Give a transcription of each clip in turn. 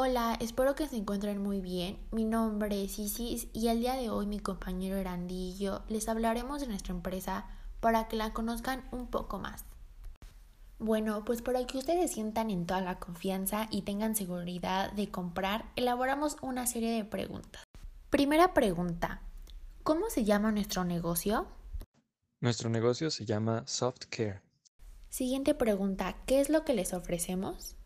Hola, espero que se encuentren muy bien. Mi nombre es Isis y el día de hoy mi compañero Erandi y yo les hablaremos de nuestra empresa para que la conozcan un poco más. Bueno, pues para que ustedes sientan en toda la confianza y tengan seguridad de comprar, elaboramos una serie de preguntas. Primera pregunta, ¿cómo se llama nuestro negocio? Nuestro negocio se llama Soft Care. Siguiente pregunta, ¿qué es lo que les ofrecemos?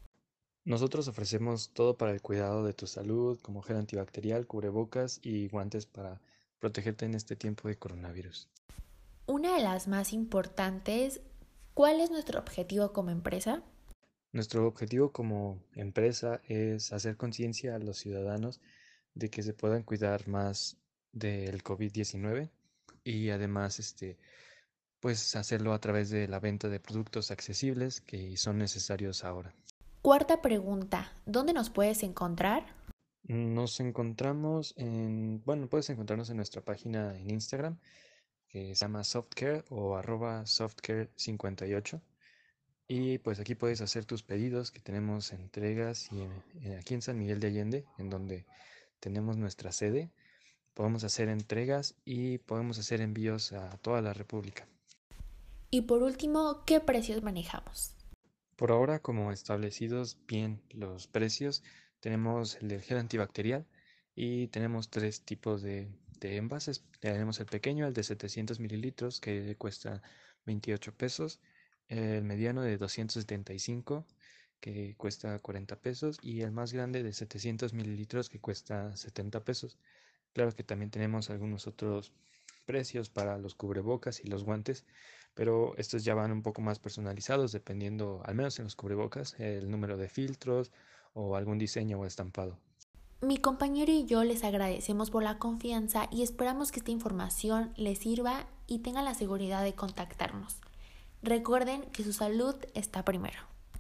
Nosotros ofrecemos todo para el cuidado de tu salud, como gel antibacterial, cubrebocas y guantes para protegerte en este tiempo de coronavirus. Una de las más importantes, ¿cuál es nuestro objetivo como empresa? Nuestro objetivo como empresa es hacer conciencia a los ciudadanos de que se puedan cuidar más del COVID-19 y además este pues hacerlo a través de la venta de productos accesibles que son necesarios ahora. Cuarta pregunta, ¿dónde nos puedes encontrar? Nos encontramos en, bueno, puedes encontrarnos en nuestra página en Instagram, que se llama Softcare o arroba Softcare58. Y pues aquí puedes hacer tus pedidos, que tenemos entregas y aquí en San Miguel de Allende, en donde tenemos nuestra sede. Podemos hacer entregas y podemos hacer envíos a toda la República. Y por último, ¿qué precios manejamos? Por ahora, como establecidos bien los precios, tenemos el gel antibacterial y tenemos tres tipos de, envases. Tenemos el pequeño, el de 700 mililitros, que cuesta 28 pesos, el mediano de 275, que cuesta 40 pesos, y el más grande de 700 mililitros, que cuesta 70 pesos. Claro que también tenemos algunos otros precios para los cubrebocas y los guantes, pero estos ya van un poco más personalizados dependiendo, al menos en los cubrebocas, el número de filtros o algún diseño o estampado. Mi compañero y yo les agradecemos por la confianza y esperamos que esta información les sirva y tengan la seguridad de contactarnos. Recuerden que su salud está primero.